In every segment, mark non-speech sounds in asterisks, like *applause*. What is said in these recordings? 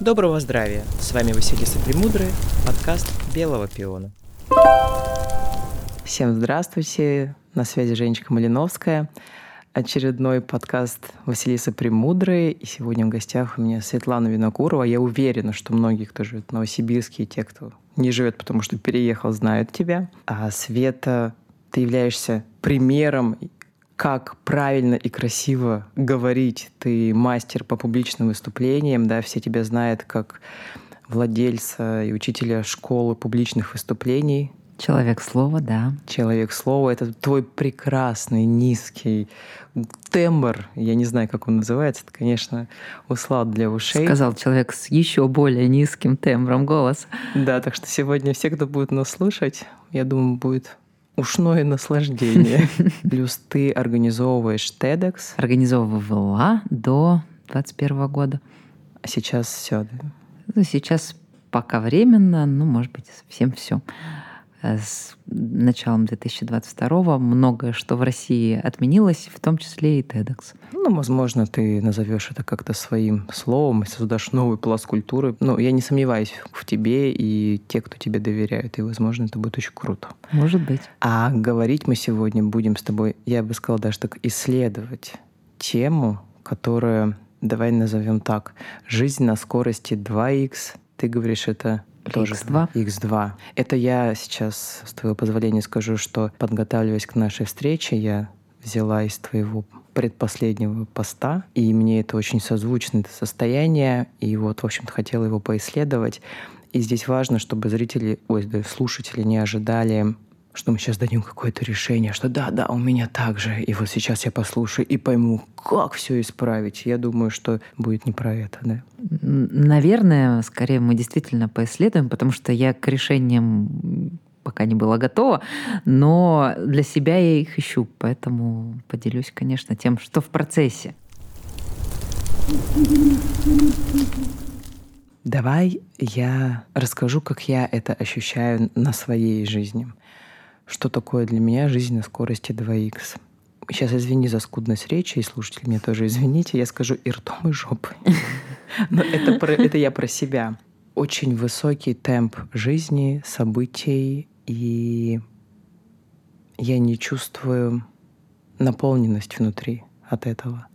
Доброго здравия! С вами Василиса Премудрый, подкаст «Белого пиона». Всем здравствуйте! На связи Женечка Малиновская. Очередной подкаст Василиса Премудрой. И сегодня в гостях у меня Светлана Винокурова. Я уверена, что многие, кто живет в Новосибирске, и те, кто не живет, потому что переехал, знают тебя. А Света, ты являешься примером как правильно и красиво говорить. Ты мастер по публичным выступлениям, да, все тебя знают как владельца и учителя школы публичных выступлений. Человек слова, да. Человек слова — это твой прекрасный, низкий тембр. Я не знаю, как он называется. Это, конечно, услад для ушей. Сказал человек с еще более низким тембром голоса. Да, так что сегодня все, кто будет нас слушать, я думаю, будет ушное наслаждение. *laughs* Плюс ты организовываешь TEDx. Организовывала до 21 года. А сейчас все, да? Ну, сейчас пока временно, ну, может быть, совсем все. Э, с началом 2022 многое, что в России отменилось, в том числе и TEDx. Ну, возможно, ты назовешь это как-то своим словом и создашь новый пласт культуры. Но я не сомневаюсь в тебе и те, кто тебе доверяют, и, возможно, это будет очень круто. Может быть. А говорить мы сегодня будем с тобой, я бы сказала, даже так, исследовать тему, которая, давай назовем так, жизнь на скорости 2х. Ты говоришь, это тоже X2. X2. Это я сейчас, с твоего позволения, скажу, что подготавливаясь к нашей встрече, я взяла из твоего предпоследнего поста, и мне это очень созвучно, это состояние, и вот, в общем-то, хотела его поисследовать. И здесь важно, чтобы зрители, ой, да, слушатели не ожидали что мы сейчас дадим какое-то решение, что да, да, у меня так же, и вот сейчас я послушаю и пойму, как все исправить. Я думаю, что будет не про это, да. Наверное, скорее мы действительно поисследуем, потому что я к решениям пока не была готова, но для себя я их ищу, поэтому поделюсь, конечно, тем, что в процессе. Давай я расскажу, как я это ощущаю на своей жизни что такое для меня жизнь на скорости 2х. Сейчас извини за скудность речи, и слушатели мне тоже извините, я скажу и ртом, и жопой. *laughs* Но это, про, это я про себя. Очень высокий темп жизни, событий, и я не чувствую наполненность внутри от этого.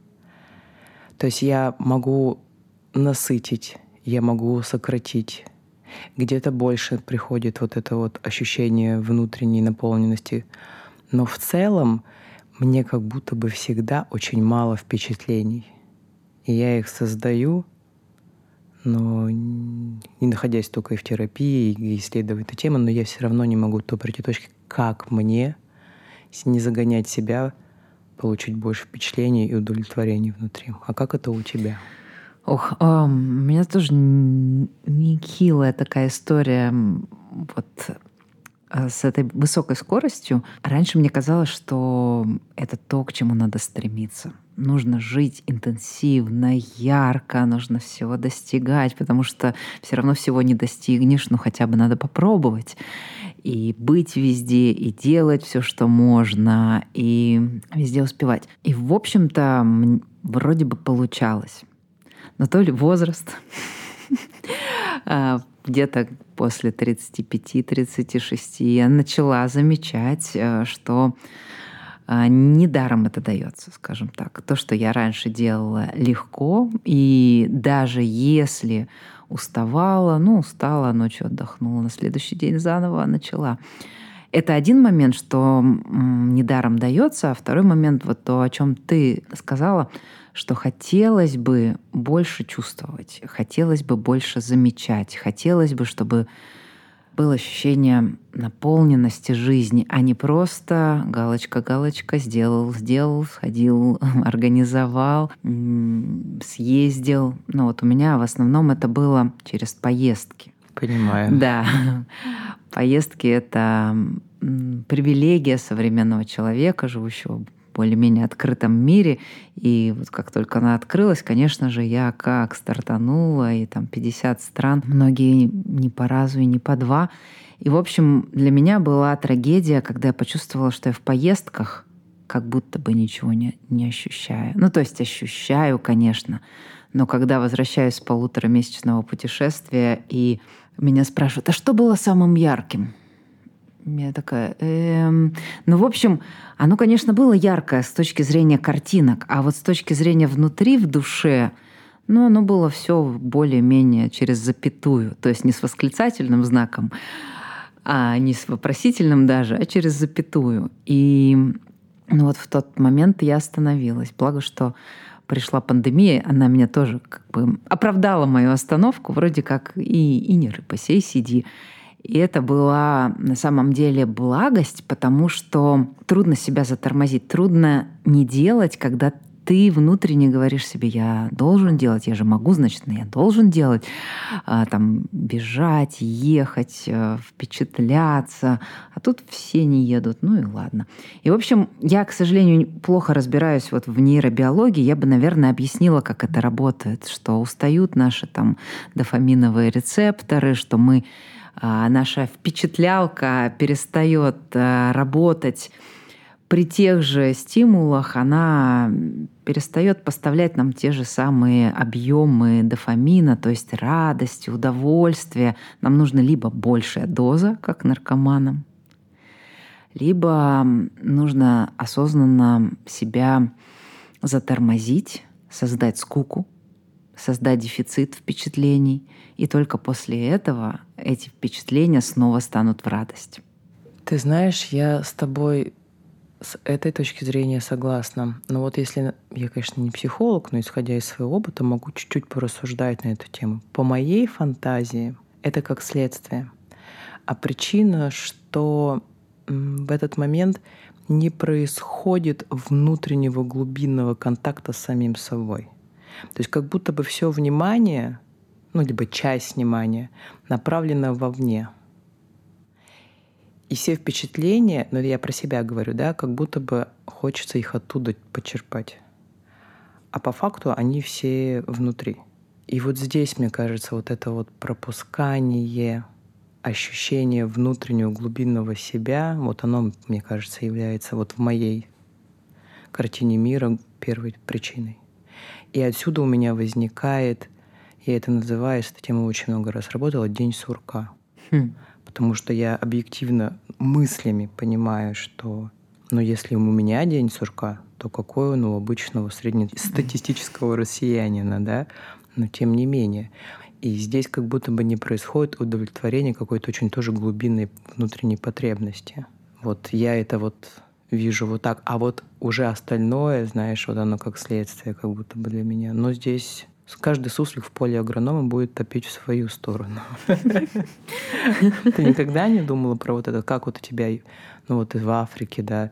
То есть я могу насытить, я могу сократить, где-то больше приходит вот это вот ощущение внутренней наполненности. Но в целом мне как будто бы всегда очень мало впечатлений. И я их создаю, но не находясь только и в терапии, и исследуя эту тему, но я все равно не могу то прийти точки, как мне не загонять себя, получить больше впечатлений и удовлетворений внутри. А как это у тебя? Ох, а, меня тоже нехилая такая история вот а, с этой высокой скоростью. Раньше мне казалось, что это то, к чему надо стремиться. Нужно жить интенсивно, ярко, нужно всего достигать, потому что все равно всего не достигнешь, но хотя бы надо попробовать. И быть везде, и делать все, что можно, и везде успевать. И, в общем-то, вроде бы получалось но то ли возраст, *laughs* где-то после 35-36 я начала замечать, э, что а, недаром это дается, скажем так. То, что я раньше делала легко, и даже если уставала, ну, устала, ночью отдохнула, на следующий день заново начала. Это один момент, что недаром дается, а второй момент, вот то, о чем ты сказала, что хотелось бы больше чувствовать, хотелось бы больше замечать, хотелось бы, чтобы было ощущение наполненности жизни, а не просто галочка-галочка, сделал, сделал, сходил, *laughs* организовал, съездил. Ну вот у меня в основном это было через поездки. Понимаю. Да. Поездки — это привилегия современного человека, живущего более-менее открытом мире. И вот как только она открылась, конечно же, я как стартанула, и там 50 стран, многие не по разу и не по два. И, в общем, для меня была трагедия, когда я почувствовала, что я в поездках, как будто бы ничего не, не ощущаю. Ну, то есть ощущаю, конечно, но когда возвращаюсь с полуторамесячного путешествия, и меня спрашивают, а что было самым ярким? Я такая, эм... ну, в общем, оно, конечно, было яркое с точки зрения картинок, а вот с точки зрения внутри, в душе, ну, оно было все более-менее через запятую, то есть не с восклицательным знаком, а не с вопросительным даже, а через запятую. И ну, вот в тот момент я остановилась. Благо, что пришла пандемия, она меня тоже как бы оправдала мою остановку, вроде как и, и не рыба, сей сиди. И это была на самом деле благость, потому что трудно себя затормозить, трудно не делать, когда ты внутренне говоришь себе, я должен делать, я же могу, значит, я должен делать, а, там, бежать, ехать, э, впечатляться, а тут все не едут, ну и ладно. И, в общем, я, к сожалению, плохо разбираюсь вот в нейробиологии, я бы, наверное, объяснила, как это работает, что устают наши там дофаминовые рецепторы, что мы наша впечатлялка перестает э, работать при тех же стимулах она перестает поставлять нам те же самые объемы дофамина, то есть радости, удовольствия. Нам нужна либо большая доза, как наркоманам, либо нужно осознанно себя затормозить, создать скуку, создать дефицит впечатлений, и только после этого эти впечатления снова станут в радость. Ты знаешь, я с тобой с этой точки зрения согласна. Но вот если я, конечно, не психолог, но исходя из своего опыта, могу чуть-чуть порассуждать на эту тему. По моей фантазии это как следствие. А причина, что в этот момент не происходит внутреннего глубинного контакта с самим собой. То есть как будто бы все внимание, ну либо часть внимания направлена вовне — и все впечатления, ну я про себя говорю, да, как будто бы хочется их оттуда почерпать. А по факту они все внутри. И вот здесь, мне кажется, вот это вот пропускание, ощущение внутреннего глубинного себя, вот оно, мне кажется, является вот в моей картине мира первой причиной. И отсюда у меня возникает, я это называю, с этой темой очень много раз работала, день сурка. Хм потому что я объективно мыслями понимаю, что ну, если у меня день сурка, то какой он у обычного среднестатистического россиянина, да? Но тем не менее. И здесь как будто бы не происходит удовлетворение какой-то очень тоже глубинной внутренней потребности. Вот я это вот вижу вот так. А вот уже остальное, знаешь, вот оно как следствие как будто бы для меня. Но здесь Каждый суслик в поле агронома будет топить в свою сторону. Ты никогда не думала про вот это, как вот у тебя, ну вот в Африке, да,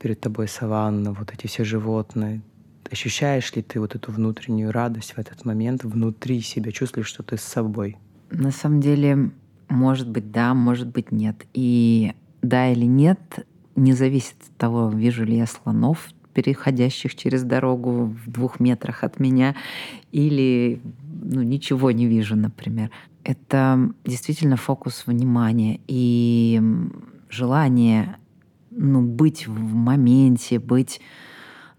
перед тобой саванна, вот эти все животные. Ощущаешь ли ты вот эту внутреннюю радость в этот момент внутри себя? Чувствуешь, что ты с собой? На самом деле, может быть, да, может быть, нет. И да или нет, не зависит от того, вижу ли я слонов переходящих через дорогу в двух метрах от меня, или ну, ничего не вижу, например. Это действительно фокус внимания и желание ну, быть в моменте, быть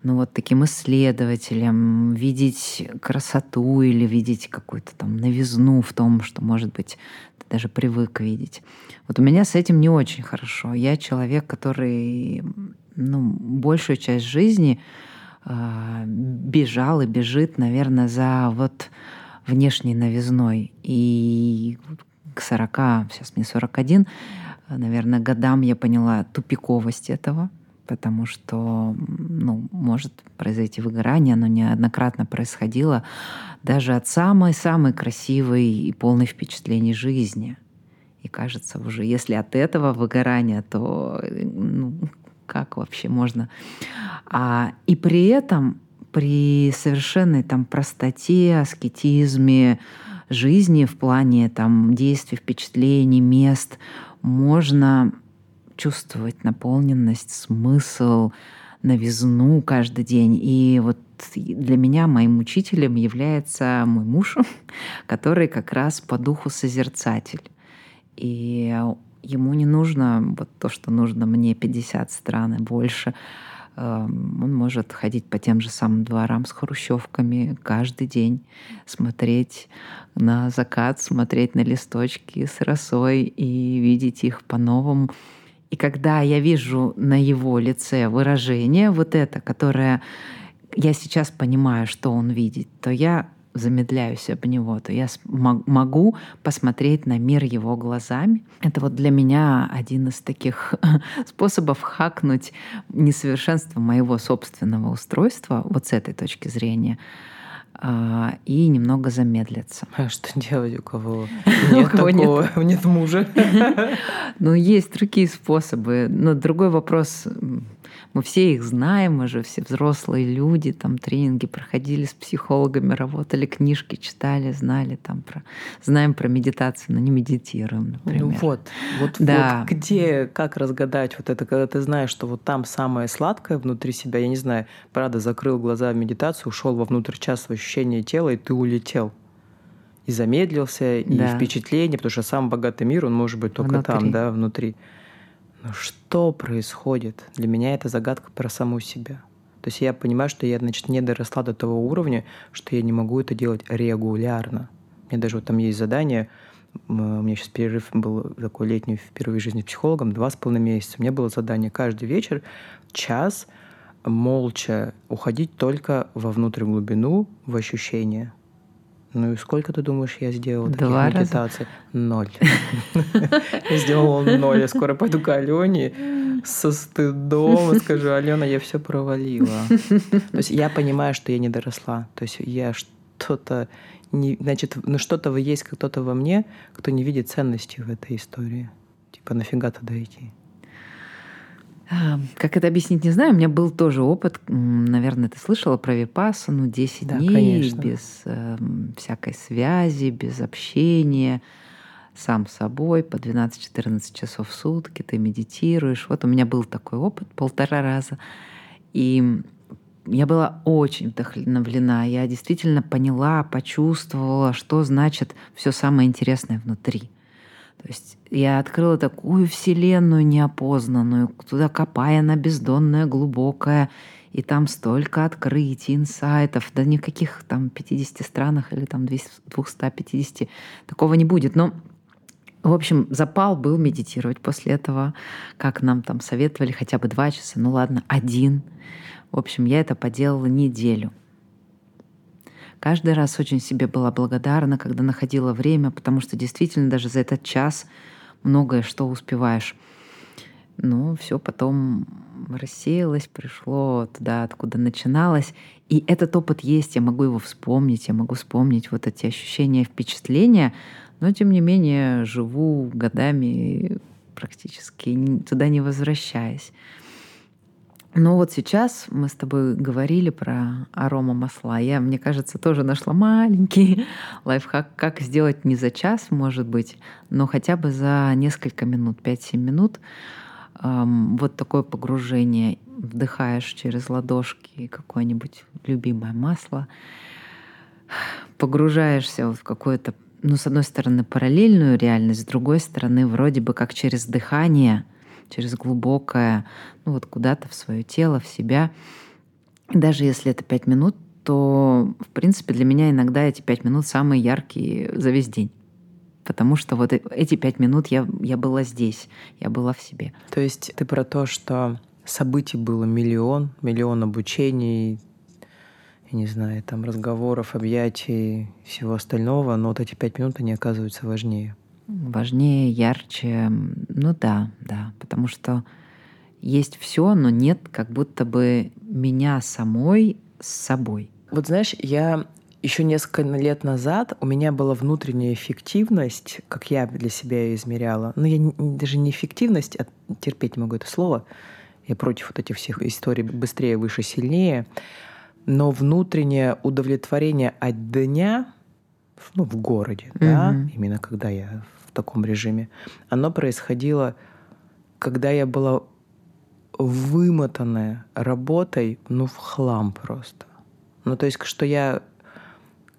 ну, вот таким исследователем, видеть красоту или видеть какую-то там новизну в том, что, может быть, даже привык видеть. Вот у меня с этим не очень хорошо. Я человек, который ну, большую часть жизни э, бежал и бежит, наверное, за вот внешней новизной. И к 40, сейчас мне 41, наверное, годам я поняла тупиковость этого, потому что, ну, может произойти выгорание, оно неоднократно происходило даже от самой-самой красивой и полной впечатлений жизни. И кажется уже, если от этого выгорания, то ну, как вообще можно. А, и при этом, при совершенной там простоте, аскетизме жизни в плане там действий, впечатлений, мест, можно чувствовать наполненность, смысл, новизну каждый день. И вот для меня моим учителем является мой муж, *laughs* который как раз по духу созерцатель. И ему не нужно вот то, что нужно мне 50 стран и больше. Эм, он может ходить по тем же самым дворам с хрущевками каждый день, смотреть на закат, смотреть на листочки с росой и видеть их по-новому. И когда я вижу на его лице выражение вот это, которое я сейчас понимаю, что он видит, то я замедляюсь об него, то я могу посмотреть на мир его глазами. Это вот для меня один из таких *laughs* способов хакнуть несовершенство моего собственного устройства вот с этой точки зрения и немного замедлиться. А что делать, у кого *laughs* нет такого, нет мужа? *laughs* Ну, есть другие способы. Но другой вопрос, мы все их знаем, мы же все взрослые люди, там тренинги проходили с психологами, работали, книжки читали, знали там про, знаем про медитацию, но не медитируем, например. Ну вот, вот, да. вот где, как разгадать вот это, когда ты знаешь, что вот там самое сладкое внутри себя, я не знаю, правда, закрыл глаза в медитацию, ушел вовнутрь час в ощущение тела, и ты улетел и замедлился, и да. впечатление, потому что сам богатый мир, он может быть только внутри. там, да, внутри. Но что происходит? Для меня это загадка про саму себя. То есть я понимаю, что я, значит, не доросла до того уровня, что я не могу это делать регулярно. Меня даже вот там есть задание, у меня сейчас перерыв был такой летний впервые в жизни психологом, два с половиной месяца. У меня было задание каждый вечер час молча уходить только во внутрь глубину, в ощущения. Ну и сколько ты думаешь, я сделала Два таких медитаций? Ноль. *laughs* Я сделала ноль. Я скоро пойду к Алене со стыдом скажу, Алена, я все провалила. То есть я понимаю, что я не доросла. То есть я что-то не, значит, ну что-то есть кто-то во мне, кто не видит ценности в этой истории. Типа нафига туда идти? Как это объяснить, не знаю. У меня был тоже опыт, наверное, ты слышала про випассану, 10 да, дней конечно. без э, всякой связи, без общения, сам с собой по 12-14 часов в сутки ты медитируешь. Вот у меня был такой опыт полтора раза. И я была очень вдохновлена. Я действительно поняла, почувствовала, что значит все самое интересное внутри. То есть я открыла такую вселенную неопознанную, туда копая на бездонная, глубокая, и там столько открытий, инсайтов, да никаких там 50 странах или там 250, такого не будет. Но в общем, запал был медитировать после этого, как нам там советовали, хотя бы два часа, ну ладно, один. В общем, я это поделала неделю. Каждый раз очень себе была благодарна, когда находила время, потому что действительно даже за этот час многое что успеваешь. Ну, все потом рассеялось, пришло туда, откуда начиналось. И этот опыт есть, я могу его вспомнить, я могу вспомнить вот эти ощущения, впечатления, но тем не менее живу годами практически туда не возвращаясь. Но вот сейчас мы с тобой говорили про арома масла. Я, мне кажется, тоже нашла маленький *laughs* лайфхак, как сделать не за час, может быть, но хотя бы за несколько минут, 5-7 минут. Эм, вот такое погружение. Вдыхаешь через ладошки какое-нибудь любимое масло, погружаешься вот в какое-то, ну, с одной стороны, параллельную реальность, с другой стороны, вроде бы как через дыхание — через глубокое, ну вот куда-то в свое тело, в себя. Даже если это пять минут, то, в принципе, для меня иногда эти пять минут самые яркие за весь день. Потому что вот э, эти пять минут я, я была здесь, я была в себе. То есть ты про то, что событий было миллион, миллион обучений, я не знаю, там разговоров, объятий, всего остального, но вот эти пять минут, они оказываются важнее важнее, ярче. Ну да, да, потому что есть все, но нет как будто бы меня самой с собой. Вот знаешь, я еще несколько лет назад у меня была внутренняя эффективность, как я для себя ее измеряла. Но я даже не эффективность, а терпеть не могу это слово. Я против вот этих всех историй быстрее, выше, сильнее. Но внутреннее удовлетворение от дня, ну, в городе, mm-hmm. да, именно когда я таком режиме, оно происходило, когда я была вымотанная работой, ну, в хлам просто. Ну, то есть, что я,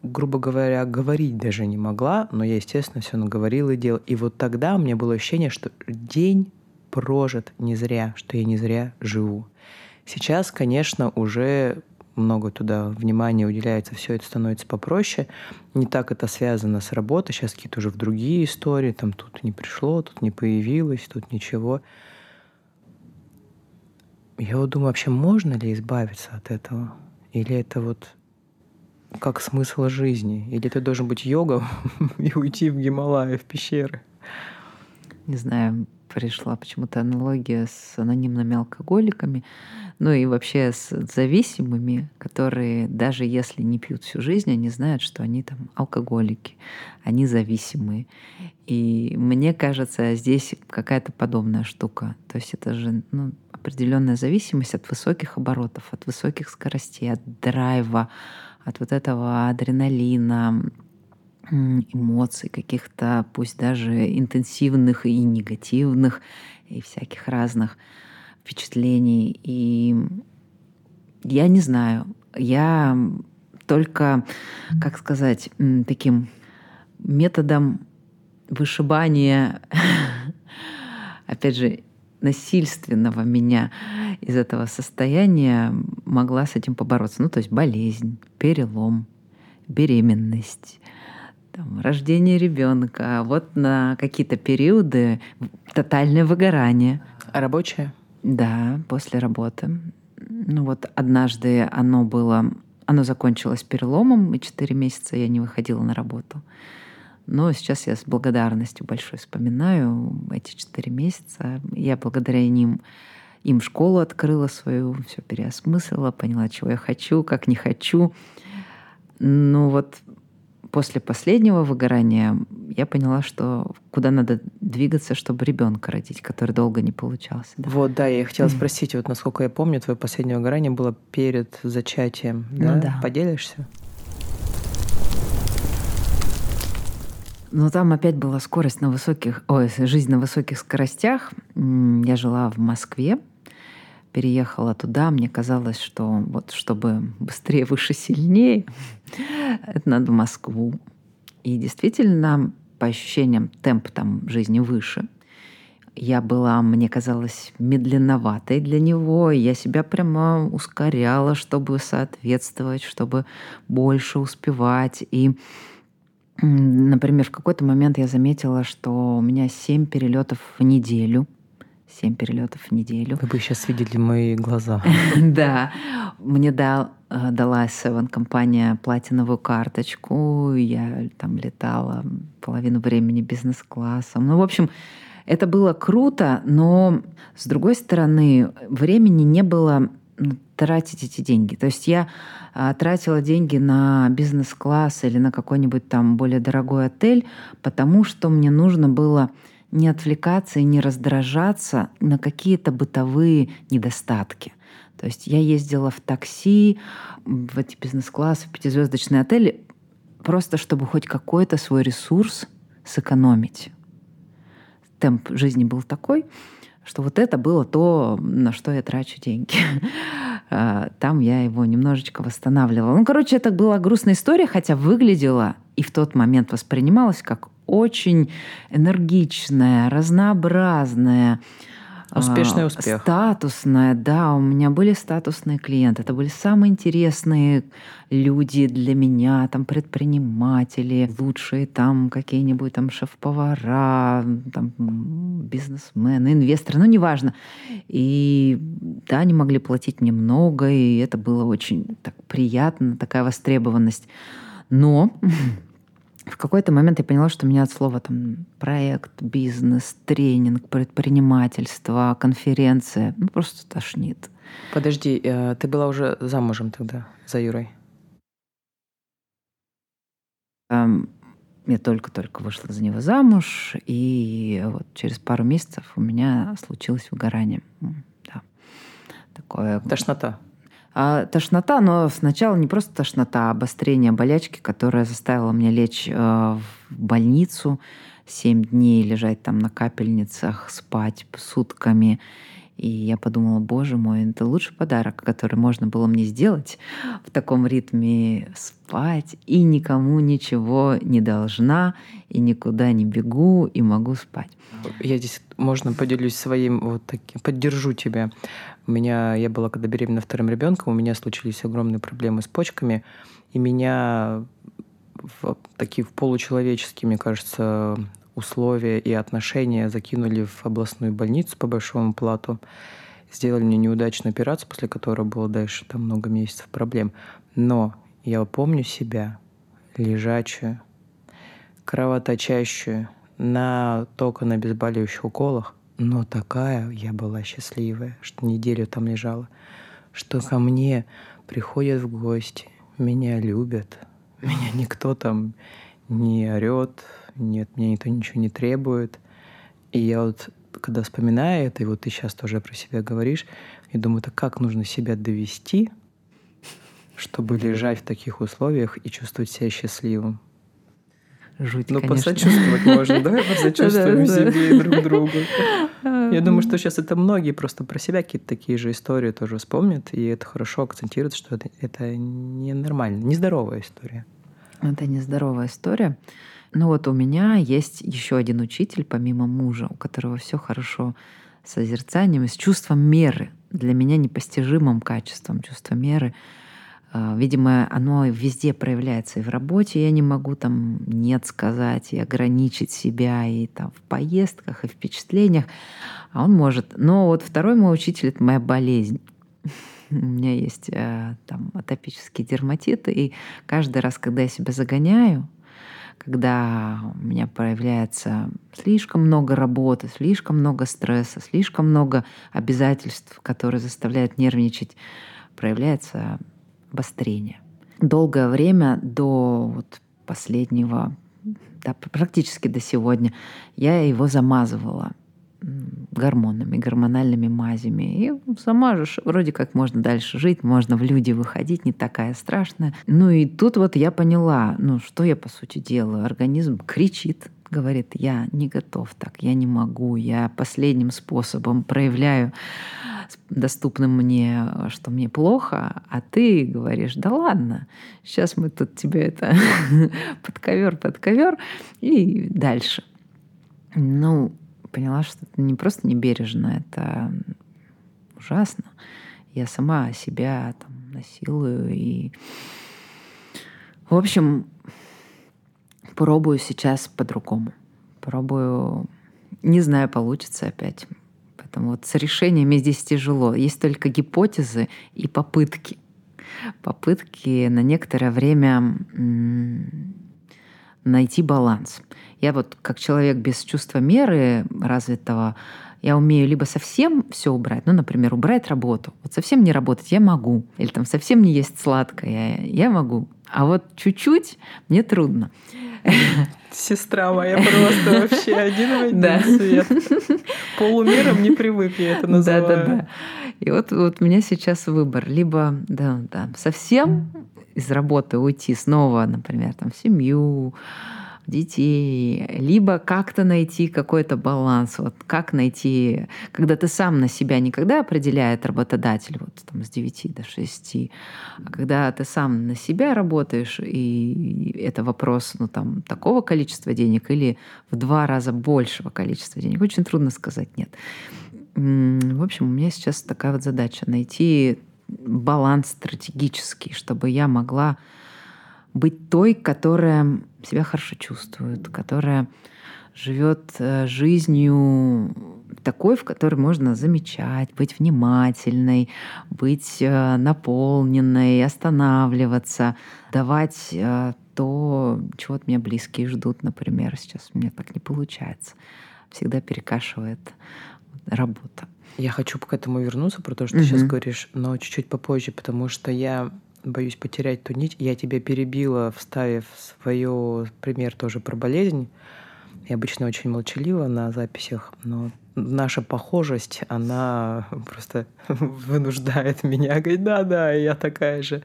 грубо говоря, говорить даже не могла, но я, естественно, все наговорила и делала. И вот тогда у меня было ощущение, что день прожит не зря, что я не зря живу. Сейчас, конечно, уже много туда внимания уделяется, все это становится попроще. Не так это связано с работой, сейчас какие-то уже в другие истории, там тут не пришло, тут не появилось, тут ничего. Я вот думаю, вообще можно ли избавиться от этого? Или это вот как смысл жизни? Или ты должен быть йогом *laughs* и уйти в Гималаи, в пещеры? Не знаю, пришла почему-то аналогия с анонимными алкоголиками, ну и вообще с зависимыми, которые даже если не пьют всю жизнь, они знают, что они там алкоголики, они зависимые. И мне кажется, здесь какая-то подобная штука. То есть это же ну, определенная зависимость от высоких оборотов, от высоких скоростей, от драйва, от вот этого адреналина, эмоций каких-то, пусть даже интенсивных и негативных, и всяких разных впечатлений. И я не знаю, я только, как сказать, таким методом вышибания, *laughs* опять же, насильственного меня из этого состояния могла с этим побороться. Ну, то есть болезнь, перелом, беременность, там, рождение ребенка, вот на какие-то периоды тотальное выгорание. А рабочее? Да, после работы. Ну вот однажды оно было, оно закончилось переломом, и четыре месяца я не выходила на работу. Но сейчас я с благодарностью большой вспоминаю эти четыре месяца. Я благодаря ним им школу открыла свою, все переосмыслила, поняла, чего я хочу, как не хочу. Ну вот после последнего выгорания я поняла, что куда надо двигаться, чтобы ребенка родить, который долго не получался. Да? Вот, да, я хотела спросить, вот насколько я помню, твое последнее выгорание было перед зачатием. Да? Ну, да. Поделишься? Но там опять была скорость на высоких, ой, жизнь на высоких скоростях. Я жила в Москве, переехала туда, мне казалось, что вот чтобы быстрее, выше, сильнее, это надо в Москву. И действительно, по ощущениям, темп там жизни выше. Я была, мне казалось, медленноватой для него. Я себя прямо ускоряла, чтобы соответствовать, чтобы больше успевать. И, например, в какой-то момент я заметила, что у меня семь перелетов в неделю – 7 перелетов в неделю. Вы бы сейчас видели мои глаза. *laughs* Да. Мне дал, э, дала Seven компания платиновую карточку. Я там летала половину времени бизнес-классом. Ну, в общем, это было круто, но с другой стороны, времени не было ну, тратить эти деньги. То есть я а, тратила деньги на бизнес-класс или на какой-нибудь там более дорогой отель, потому что мне нужно было не отвлекаться и не раздражаться на какие-то бытовые недостатки. То есть я ездила в такси, в эти бизнес-классы, в пятизвездочные отели, просто чтобы хоть какой-то свой ресурс сэкономить. Темп жизни был такой, что вот это было то, на что я трачу деньги. *laughs* А, там я его немножечко восстанавливала. Ну, короче, это была грустная история, хотя выглядела и в тот момент воспринималась как очень энергичная, разнообразная, Успешный а, успех. Статусная, да. У меня были статусные клиенты. Это были самые интересные люди для меня, там предприниматели, лучшие там какие-нибудь там шеф-повара, там бизнесмены, инвесторы, ну неважно. И да, они могли платить мне много, и это было очень так приятно, такая востребованность. Но *laughs* в какой-то момент я поняла, что меня от слова там проект, бизнес, тренинг, предпринимательство, конференция ну, просто тошнит. Подожди, э, ты была уже замужем тогда за Юрой? Эм, я только-только вышла за него замуж, и вот через пару месяцев у меня случилось выгорание. Да. Такое... Тошнота. А, тошнота, но сначала не просто тошнота, а обострение болячки, которая заставила меня лечь э, в больницу, семь дней лежать там на капельницах, спать сутками. И я подумала, боже мой, это лучший подарок, который можно было мне сделать в таком ритме спать, и никому ничего не должна, и никуда не бегу, и могу спать. Я здесь, можно поделюсь своим, вот таким, поддержу тебя. У меня, я была когда беременна вторым ребенком, у меня случились огромные проблемы с почками, и меня в такие в получеловеческие, мне кажется, условия и отношения закинули в областную больницу по большому плату. Сделали мне неудачную операцию, после которой было дальше там много месяцев проблем. Но я помню себя лежачую, кровоточащую, на только на обезболивающих уколах, но такая я была счастливая, что неделю там лежала, что ко мне приходят в гости, меня любят, *laughs* меня никто там не орет, нет, мне никто ничего не требует. И я вот, когда вспоминаю это, и вот ты сейчас тоже про себя говоришь, я думаю, так как нужно себя довести, чтобы лежать в таких условиях и чувствовать себя счастливым? Жуть, Ну, конечно. посочувствовать можно. Давай посочувствуем *laughs* себе и друг другу. *laughs* Я думаю, что сейчас это многие просто про себя какие-то такие же истории тоже вспомнят, и это хорошо акцентирует, что это, ненормально, нездоровая история. Это нездоровая история. Ну вот у меня есть еще один учитель, помимо мужа, у которого все хорошо с созерцанием и с чувством меры. Для меня непостижимым качеством чувства меры. А, Видимо, оно везде проявляется и в работе. Я не могу там нет сказать и ограничить себя и там в поездках, и в впечатлениях. А он может. Но вот второй мой учитель — это моя болезнь. *laughs* У меня есть э, там атопический дерматит, и каждый раз, когда я себя загоняю, когда у меня появляется слишком много работы, слишком много стресса, слишком много обязательств, которые заставляют нервничать, проявляется обострение. Долгое время до вот последнего, да, практически до сегодня, я его замазывала гормонами, гормональными мазями. И сама же ж вроде как можно дальше жить, можно в люди выходить, не такая страшная. Ну и тут вот я поняла, ну что я по сути делаю. Организм кричит, говорит, я не готов так, я не могу, я последним способом проявляю доступным мне, что мне плохо, а ты говоришь, да ладно, сейчас мы тут тебе это *laughs* под ковер, под ковер и дальше. Ну, поняла, что это не просто небережно, это ужасно. Я сама себя там насилую и в общем, пробую сейчас по-другому. Пробую, не знаю, получится опять. Поэтому вот с решениями здесь тяжело. Есть только гипотезы и попытки. Попытки на некоторое время найти баланс. Я вот как человек без чувства меры развитого, я умею либо совсем все убрать, ну, например, убрать работу. Вот совсем не работать я могу. Или там совсем не есть сладкое я могу. А вот чуть-чуть мне трудно. Сестра моя просто вообще *laughs* один в один Да. свет. *laughs* Полумером не привык, я это называю. Да, да, да. И вот, вот у меня сейчас выбор. Либо да, да, совсем из работы уйти снова, например, там, в семью, детей, либо как-то найти какой-то баланс. Вот как найти, когда ты сам на себя никогда определяет работодатель вот там с 9 до 6, а когда ты сам на себя работаешь, и это вопрос ну, там, такого количества денег или в два раза большего количества денег, очень трудно сказать нет. В общем, у меня сейчас такая вот задача найти баланс стратегический, чтобы я могла быть той, которая себя хорошо чувствует, которая живет э, жизнью такой, в которой можно замечать, быть внимательной, быть э, наполненной, останавливаться, давать э, то, чего от меня близкие ждут, например. Сейчас у меня так не получается. Всегда перекашивает работа. Я хочу к этому вернуться, про то, что ты сейчас говоришь, но чуть-чуть попозже, потому что я боюсь потерять ту нить. Я тебя перебила, вставив свою пример тоже про болезнь. Я обычно очень молчалива на записях, но наша похожесть, она *laughs* просто *laughs* вынуждает меня говорить, да-да, я такая же.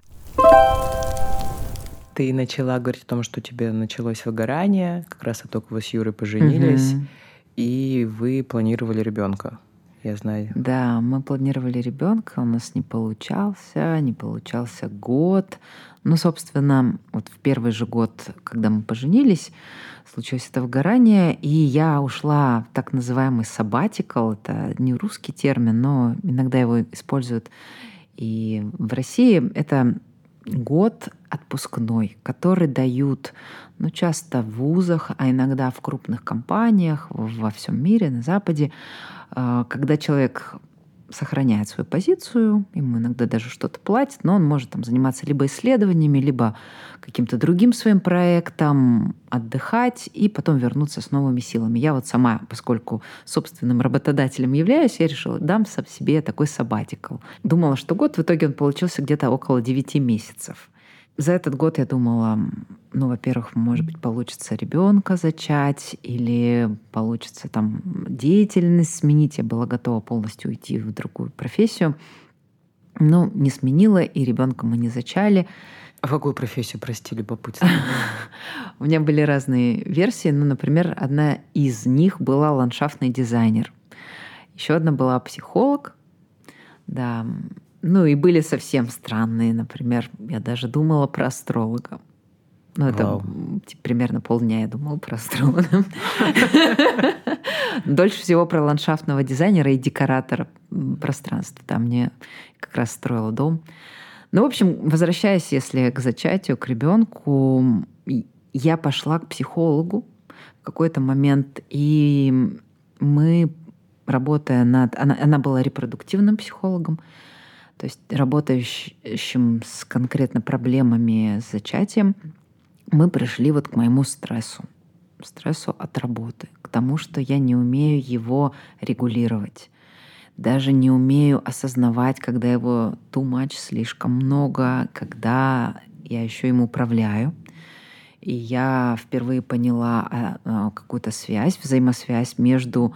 Ты начала говорить о том, что у тебя началось выгорание, как раз только вы с Юрой поженились, Мгм. и вы планировали ребенка. Я знаю. Да, мы планировали ребенка, у нас не получался, не получался год. Ну, собственно, вот в первый же год, когда мы поженились, случилось это выгорание, и я ушла в так называемый sabbatical. Это не русский термин, но иногда его используют и в России. Это год отпускной, который дают ну, часто в вузах, а иногда в крупных компаниях во всем мире, на Западе, а, когда человек сохраняет свою позицию, ему иногда даже что-то платят, но он может там заниматься либо исследованиями, либо каким-то другим своим проектом, отдыхать и потом вернуться с новыми силами. Я вот сама, поскольку собственным работодателем являюсь, я решила, дам себе такой сабатикл. Думала, что год, в итоге он получился где-то около 9 месяцев. За этот год я думала, ну, во-первых, может быть, получится ребенка зачать или получится там деятельность сменить. Я была готова полностью уйти в другую профессию. Но не сменила, и ребенка мы не зачали. А какую профессию, прости, любопытно? *laughs* У меня были разные версии. Ну, например, одна из них была ландшафтный дизайнер. Еще одна была психолог. Да, ну и были совсем странные, например, я даже думала про астролога. Ну, это Вау. типа, примерно полдня я думала про астролога. Дольше всего про ландшафтного дизайнера и декоратора пространства. Там мне как раз строила дом. Ну, в общем, возвращаясь, если к зачатию, к ребенку, я пошла к психологу в какой-то момент, и мы, работая над... Она, она была репродуктивным психологом, то есть работающим с конкретно проблемами с зачатием, мы пришли вот к моему стрессу. Стрессу от работы, к тому, что я не умею его регулировать. Даже не умею осознавать, когда его too much слишком много, когда я еще им управляю. И я впервые поняла а, а, какую-то связь, взаимосвязь между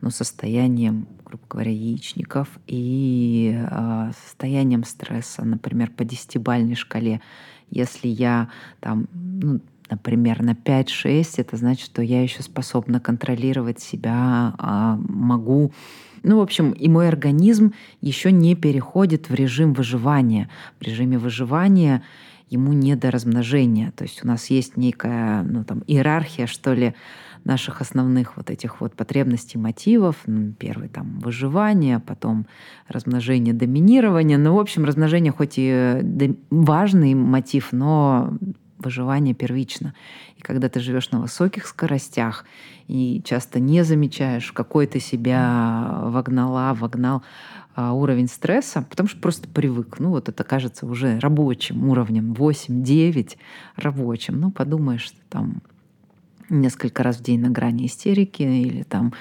ну, состоянием грубо говоря, яичников и э, состоянием стресса, например, по десятибальной шкале. Если я там, ну, например, на 5-6, это значит, что я еще способна контролировать себя, э, могу ну, в общем, и мой организм еще не переходит в режим выживания. В режиме выживания ему не до размножения. То есть у нас есть некая ну, там, иерархия, что ли, наших основных вот этих вот потребностей, мотивов. Первый там выживание, потом размножение, доминирование. Ну, в общем, размножение хоть и важный мотив, но выживание первично. И когда ты живешь на высоких скоростях и часто не замечаешь, какой ты себя вогнала, вогнал а, уровень стресса, потому что просто привык. Ну вот это кажется уже рабочим уровнем, 8-9 рабочим. Ну подумаешь, что там несколько раз в день на грани истерики или там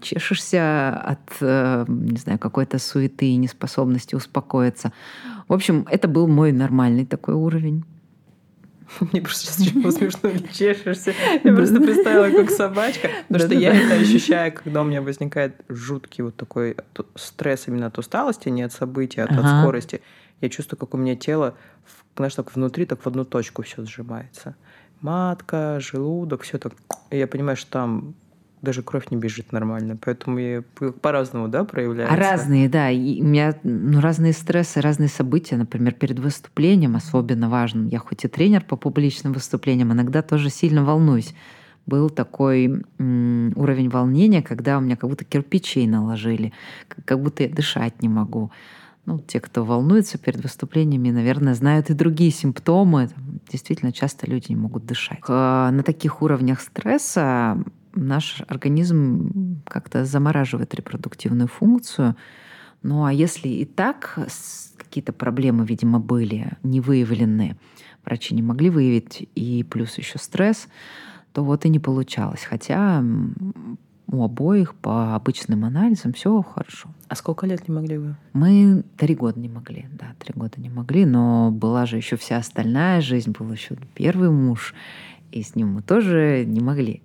чешешься от, э, не знаю, какой-то суеты и неспособности успокоиться. В общем, это был мой нормальный такой уровень. *laughs* Мне просто сейчас чего смешно чешешься. Я просто представила, как собачка. Потому что я это ощущаю, когда у меня возникает жуткий вот такой стресс именно от усталости, не от событий, а от скорости. Я чувствую, как у меня тело, знаешь, так внутри, так в одну точку все сжимается матка, желудок, все так. И я понимаю, что там даже кровь не бежит нормально, поэтому я по-разному, да, проявляется. Разные, да. И у меня ну, разные стрессы, разные события. Например, перед выступлением особенно важным. Я хоть и тренер по публичным выступлениям, иногда тоже сильно волнуюсь. Был такой м, уровень волнения, когда у меня как будто кирпичей наложили, как будто я дышать не могу. Ну, те, кто волнуется перед выступлениями, наверное, знают и другие симптомы. Действительно, часто люди не могут дышать. На таких уровнях стресса наш организм как-то замораживает репродуктивную функцию. Ну а если и так какие-то проблемы, видимо, были не выявлены, врачи не могли выявить, и плюс еще стресс, то вот и не получалось. Хотя у обоих по обычным анализам все хорошо. А сколько лет не могли вы? Мы три года не могли, да, три года не могли, но была же еще вся остальная жизнь, был еще первый муж, и с ним мы тоже не могли.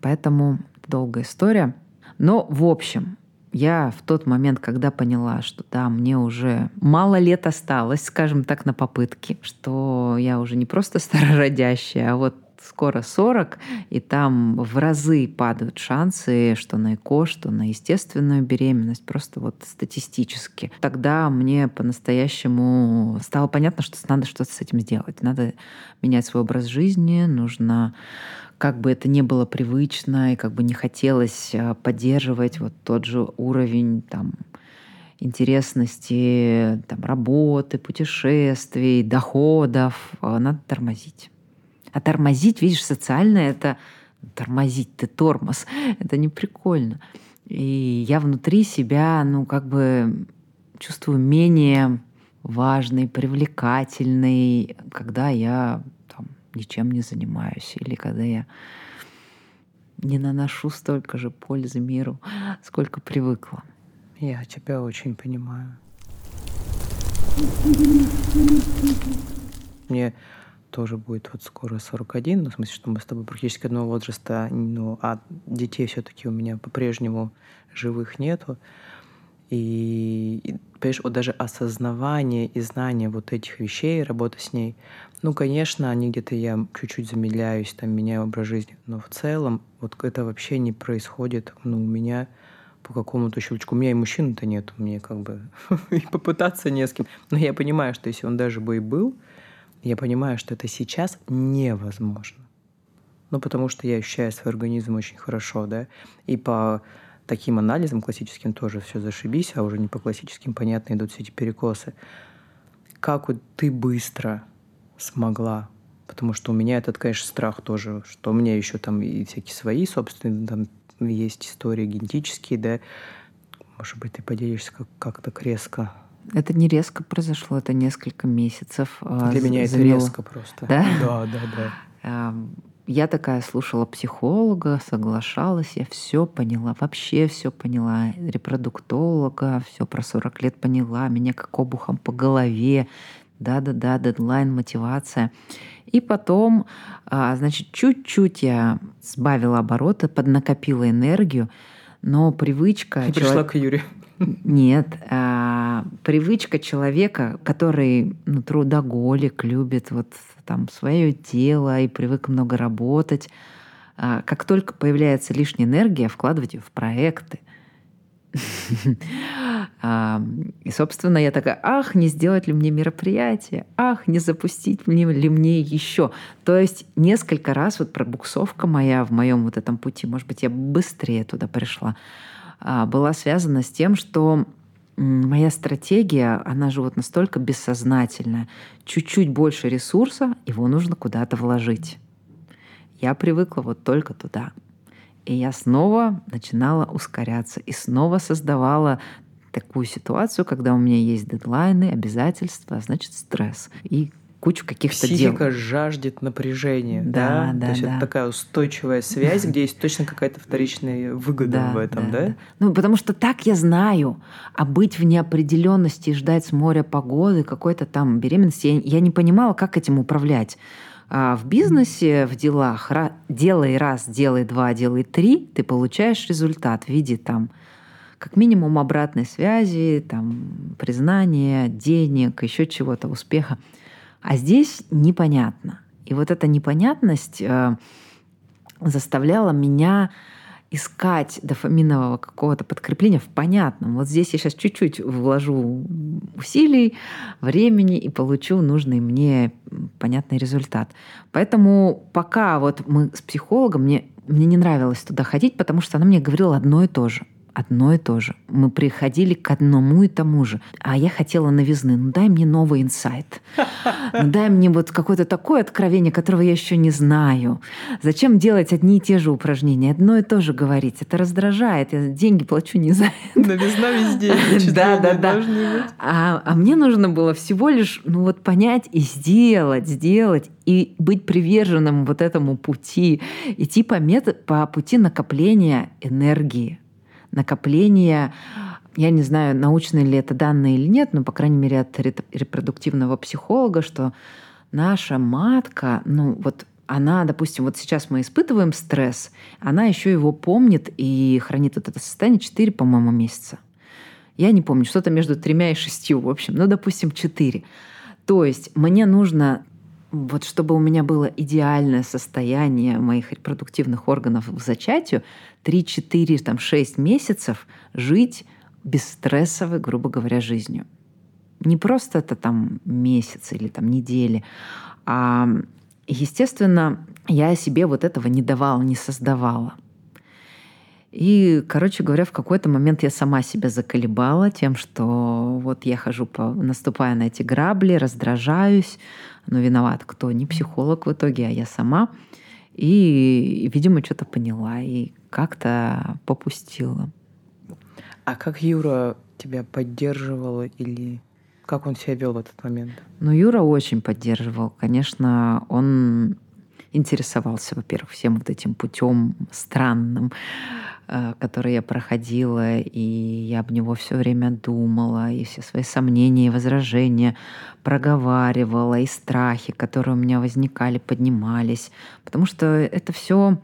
Поэтому долгая история. Но в общем, я в тот момент, когда поняла, что да, мне уже мало лет осталось, скажем так, на попытке, что я уже не просто *laughs* старородящая, а вот скоро 40, и там в разы падают шансы, что на ЭКО, что на естественную беременность, просто вот статистически. Тогда мне по-настоящему стало понятно, что надо что-то с этим сделать. Надо менять свой образ жизни, нужно как бы это не было привычно и как бы не хотелось а, поддерживать вот тот же уровень там, интересности там, работы, путешествий, доходов, а, надо тормозить. А тормозить, видишь, социально это тормозить, ты тормоз. *laughs* Это не прикольно. И я внутри себя, ну, как бы чувствую менее важный, привлекательный, когда я там, ничем не занимаюсь или когда я не наношу столько же пользы миру, *laughs* сколько привыкла. Я тебя очень понимаю. Мне тоже будет вот скоро 41, ну, в смысле, что мы с тобой практически одного возраста, ну, а детей все-таки у меня по-прежнему живых нету. И, и, понимаешь, вот даже осознавание и знание вот этих вещей, работа с ней, ну, конечно, они где-то я чуть-чуть замедляюсь, там, меняю образ жизни, но в целом вот это вообще не происходит, ну, у меня по какому-то щелчку. У меня и мужчины-то нет, мне как бы *laughs* и попытаться не с кем. Но я понимаю, что если он даже бы и был, я понимаю, что это сейчас невозможно. Ну, потому что я ощущаю свой организм очень хорошо, да, и по таким анализам классическим тоже все зашибись, а уже не по классическим, понятно, идут все эти перекосы. Как вот ты быстро смогла потому что у меня этот, конечно, страх тоже, что у меня еще там и всякие свои собственные там есть истории генетические, да. Может быть, ты поделишься как- как-то резко это не резко произошло, это несколько месяцев. А, Для меня это резко просто. Да? Да, да, да. Я такая слушала психолога, соглашалась, я все поняла, вообще все поняла. Репродуктолога, все про 40 лет поняла, меня как обухом по голове. Да-да-да, дедлайн, мотивация. И потом, а, значит, чуть-чуть я сбавила обороты, поднакопила энергию, но привычка... И пришла к Юре. Нет, а, привычка человека, который ну, трудоголик, любит вот там свое тело и привык много работать, а, как только появляется лишняя энергия, вкладывать ее в проекты. *laughs* А, и, собственно, я такая, ах, не сделать ли мне мероприятие, ах, не запустить ли мне еще. То есть несколько раз вот пробуксовка моя в моем вот этом пути, может быть, я быстрее туда пришла, была связана с тем, что моя стратегия, она же вот настолько бессознательная. Чуть-чуть больше ресурса, его нужно куда-то вложить. Я привыкла вот только туда. И я снова начинала ускоряться и снова создавала такую ситуацию, когда у меня есть дедлайны, обязательства, а значит стресс. И кучу каких-то дел. Психика жаждет напряжения. Да, да. да То есть да. это такая устойчивая связь, *laughs* где есть точно какая-то вторичная выгода да, в этом, да, да? да? Ну, потому что так я знаю. А быть в неопределенности и ждать с моря погоды, какой-то там беременности, я, я не понимала, как этим управлять. А в бизнесе, в делах, делай раз, делай два, делай три, ты получаешь результат в виде там как минимум обратной связи, там, признания, денег, еще чего-то, успеха. А здесь непонятно. И вот эта непонятность э, заставляла меня искать дофаминового какого-то подкрепления в понятном. Вот здесь я сейчас чуть-чуть вложу усилий, времени и получу нужный мне понятный результат. Поэтому пока вот мы с психологом, мне, мне не нравилось туда ходить, потому что она мне говорила одно и то же одно и то же. Мы приходили к одному и тому же. А я хотела новизны. Ну дай мне новый инсайт. Ну дай мне вот какое-то такое откровение, которого я еще не знаю. Зачем делать одни и те же упражнения? Одно и то же говорить. Это раздражает. Я деньги плачу не за это. Новизна везде. Да, да, да. А, а мне нужно было всего лишь ну вот понять и сделать, сделать и быть приверженным вот этому пути, идти по, метод, по пути накопления энергии накопление я не знаю, научные ли это данные или нет, но, по крайней мере, от репродуктивного психолога, что наша матка, ну вот она, допустим, вот сейчас мы испытываем стресс, она еще его помнит и хранит вот это состояние 4, по-моему, месяца. Я не помню, что-то между тремя и шестью, в общем, ну, допустим, 4. То есть мне нужно вот чтобы у меня было идеальное состояние моих репродуктивных органов в зачатию, 3, 4, там, 6 месяцев жить бесстрессовой, грубо говоря, жизнью. Не просто это там месяц или там недели, а естественно, я себе вот этого не давала, не создавала. И, короче говоря, в какой-то момент я сама себя заколебала тем, что вот я хожу, по, наступая на эти грабли, раздражаюсь, но виноват кто? Не психолог в итоге, а я сама. И, видимо, что-то поняла и как-то попустила. А как Юра тебя поддерживал или как он себя вел в этот момент? Ну, Юра очень поддерживал. Конечно, он интересовался, во-первых, всем вот этим путем странным, который я проходила, и я об него все время думала, и все свои сомнения и возражения проговаривала, и страхи, которые у меня возникали, поднимались. Потому что это все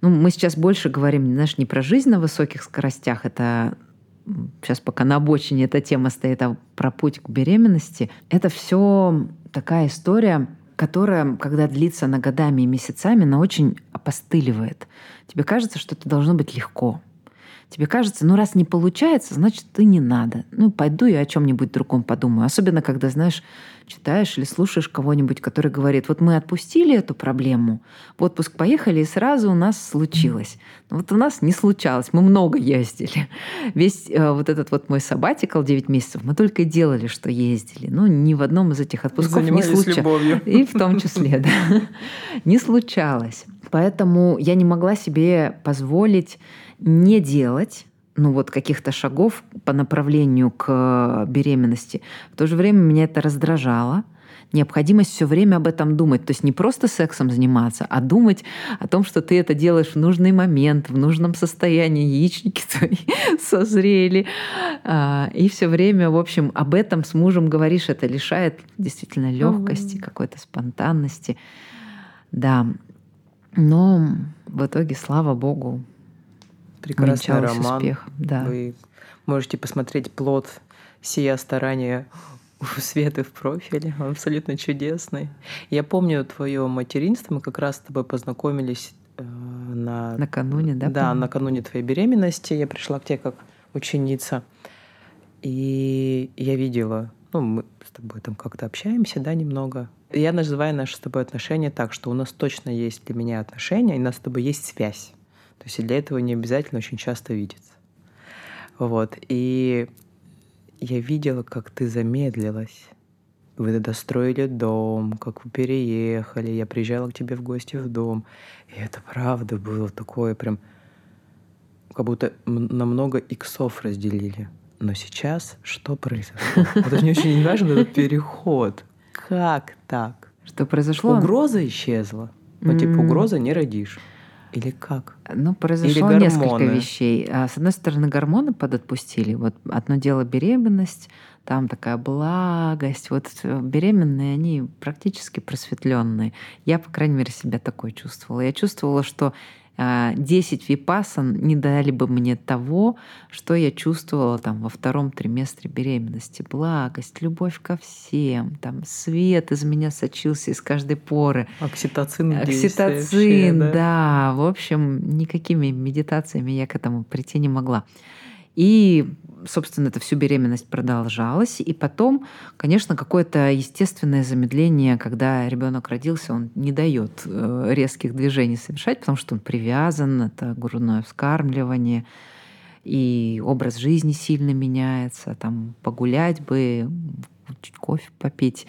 ну, мы сейчас больше говорим, знаешь, не про жизнь на высоких скоростях, это сейчас пока на обочине эта тема стоит, а про путь к беременности, это все такая история, которая, когда длится на годами и месяцами, она очень опостыливает. Тебе кажется, что это должно быть легко. Тебе кажется, ну раз не получается, значит, ты не надо. Ну, пойду я о чем-нибудь другом подумаю. Особенно, когда, знаешь, читаешь или слушаешь кого-нибудь, который говорит, вот мы отпустили эту проблему, в отпуск поехали, и сразу у нас случилось. Но вот у нас не случалось, мы много ездили. Весь э, вот этот вот мой сабатикл 9 месяцев, мы только и делали, что ездили. Ну, ни в одном из этих отпусков не случалось. *laughs* И в том числе, да. *laughs* Не случалось. Поэтому я не могла себе позволить не делать ну вот каких-то шагов по направлению к беременности. В то же время меня это раздражало. Необходимость все время об этом думать. То есть не просто сексом заниматься, а думать о том, что ты это делаешь в нужный момент, в нужном состоянии, яичники *laughs* твои созрели. А, и все время, в общем, об этом с мужем говоришь. Это лишает действительно легкости, какой-то спонтанности. Да. Но в итоге, слава богу, Прекрасный роман. Успех, да. Вы можете посмотреть плод сия старания у Светы в профиле. Он абсолютно чудесный. Я помню твое материнство. Мы как раз с тобой познакомились э, на... Накануне, да? Да, помню? накануне твоей беременности. Я пришла к тебе как ученица. И я видела, ну, мы с тобой там как-то общаемся, да, немного. Я называю наши с тобой отношения так, что у нас точно есть для меня отношения, и у нас с тобой есть связь. То есть для этого не обязательно очень часто видеться. Вот. И я видела, как ты замедлилась. Вы достроили дом, как вы переехали. Я приезжала к тебе в гости в дом. И это правда было такое прям... Как будто на много иксов разделили. Но сейчас что произошло? *laughs* Это не очень важно, этот переход. Как так? Что произошло? Угроза исчезла. Ну, типа, угроза не родишь. Или как? Ну, произошло несколько вещей. А, с одной стороны, гормоны подотпустили. Вот одно дело беременность, там такая благость. Вот э, беременные, они практически просветленные. Я, по крайней мере, себя такой чувствовала. Я чувствовала, что 10 а, випасан не дали бы мне того, что я чувствовала там во втором триместре беременности. Благость, любовь ко всем, там свет из меня сочился из каждой поры. Окситоцин. Окситоцин, вообще, да. да. В общем, никакими медитациями я к этому прийти не могла. И, собственно, это всю беременность продолжалось. И потом, конечно, какое-то естественное замедление, когда ребенок родился, он не дает э, резких движений совершать, потому что он привязан, это грудное вскармливание, и образ жизни сильно меняется, там погулять бы, чуть кофе попить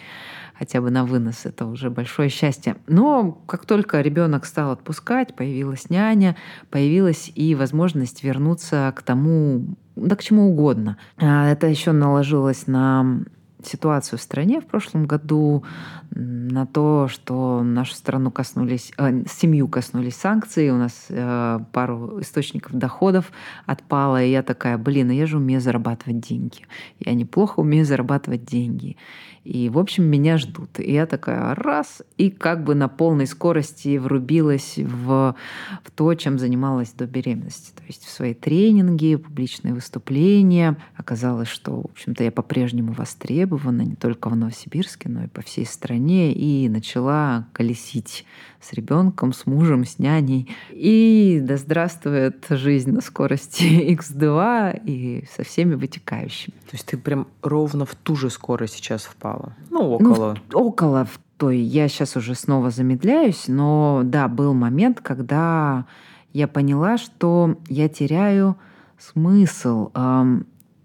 хотя бы на вынос, это уже большое счастье. Но как только ребенок стал отпускать, появилась няня, появилась и возможность вернуться к тому, да к чему угодно. А это еще наложилось на ситуацию в стране в прошлом году, на то, что нашу страну коснулись, э, семью коснулись санкции, у нас э, пару источников доходов отпало, и я такая, блин, а я же умею зарабатывать деньги. Я неплохо умею зарабатывать деньги. И, в общем, меня ждут. И я такая раз, и как бы на полной скорости врубилась в, в то, чем занималась до беременности. То есть в свои тренинги, публичные выступления. Оказалось, что, в общем-то, я по-прежнему востребована востребована не только в Новосибирске, но и по всей стране, и начала колесить с ребенком, с мужем, с няней. И да здравствует жизнь на скорости *laughs* X2 и со всеми вытекающими. То есть ты прям ровно в ту же скорость сейчас впала? Ну, около. Ну, около в той. Я сейчас уже снова замедляюсь, но да, был момент, когда я поняла, что я теряю смысл.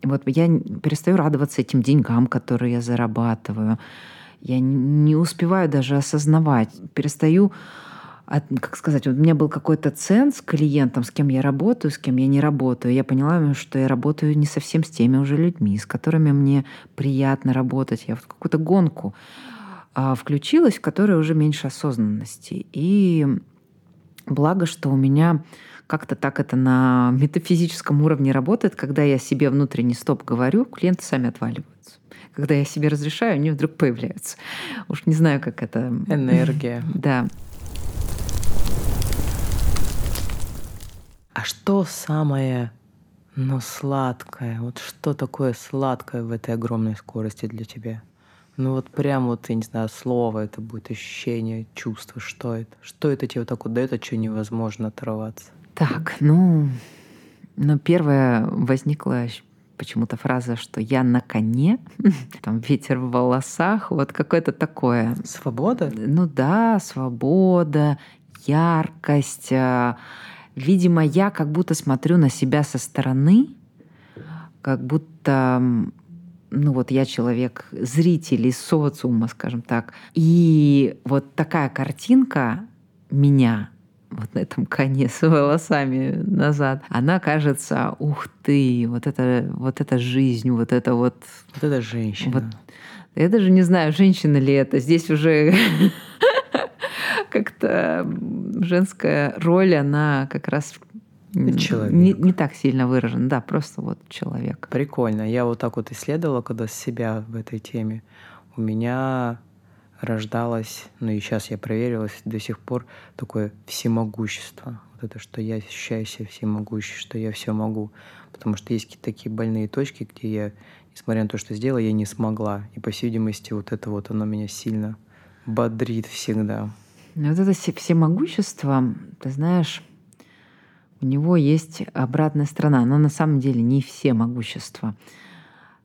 Вот я перестаю радоваться этим деньгам, которые я зарабатываю. Я не успеваю даже осознавать. Перестаю как сказать, вот у меня был какой-то ценз с клиентом, с кем я работаю, с кем я не работаю. Я поняла, что я работаю не совсем с теми уже людьми, с которыми мне приятно работать. Я в какую-то гонку а, включилась, в которой уже меньше осознанности. И благо, что у меня как-то так это на метафизическом уровне работает, когда я себе внутренний стоп говорю, клиенты сами отваливаются. Когда я себе разрешаю, они вдруг появляются. Уж не знаю, как это... Энергия. *laughs* Да. А что самое, ну, сладкое? Вот что такое сладкое в этой огромной скорости для тебя? Ну вот прям вот, я не знаю, слово это будет, ощущение, чувство, что это? Что это тебе вот так вот дает, от чего невозможно оторваться? Так, ну, ну первое возникла почему-то фраза, что я на коне, *laughs* там ветер в волосах, вот какое-то такое. Свобода? Ну да, свобода, яркость. А, видимо, я как будто смотрю на себя со стороны, как будто ну вот я человек, зритель из социума, скажем так. И вот такая картинка меня вот на этом коне с волосами назад, она кажется, ух ты, вот это, вот эта жизнь, вот это вот... Вот это женщина. Вот, я даже не знаю, женщина ли это. Здесь уже *laughs* как-то женская роль, она как раз человек. Не, не так сильно выражена, да, просто вот человек. Прикольно. Я вот так вот исследовала, когда себя в этой теме. У меня рождалось, ну и сейчас я проверилась, до сих пор такое всемогущество. Вот это, что я ощущаю себя всемогущей, что я все могу. Потому что есть какие-то такие больные точки, где я, несмотря на то, что сделала, я не смогла. И, по всей видимости, вот это вот, оно меня сильно бодрит всегда. Вот это всемогущество, ты знаешь, у него есть обратная сторона, но на самом деле не все могущества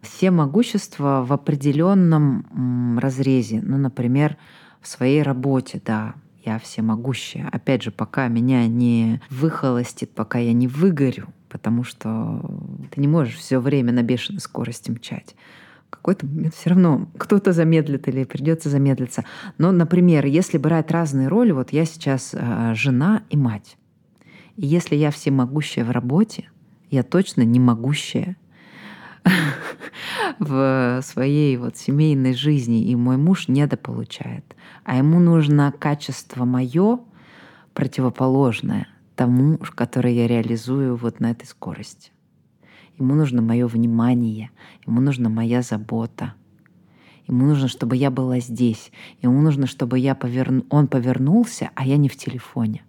все могущества в определенном разрезе. Ну, например, в своей работе, да, я всемогущая. Опять же, пока меня не выхолостит, пока я не выгорю, потому что ты не можешь все время на бешеной скорости мчать. В какой-то момент все равно кто-то замедлит или придется замедлиться. Но, например, если брать разные роли, вот я сейчас э, жена и мать. И если я всемогущая в работе, я точно не могущая *laughs* в своей вот семейной жизни, и мой муж недополучает. А ему нужно качество мое противоположное тому, которое я реализую вот на этой скорости. Ему нужно мое внимание, ему нужна моя забота. Ему нужно, чтобы я была здесь. Ему нужно, чтобы я поверну... он повернулся, а я не в телефоне.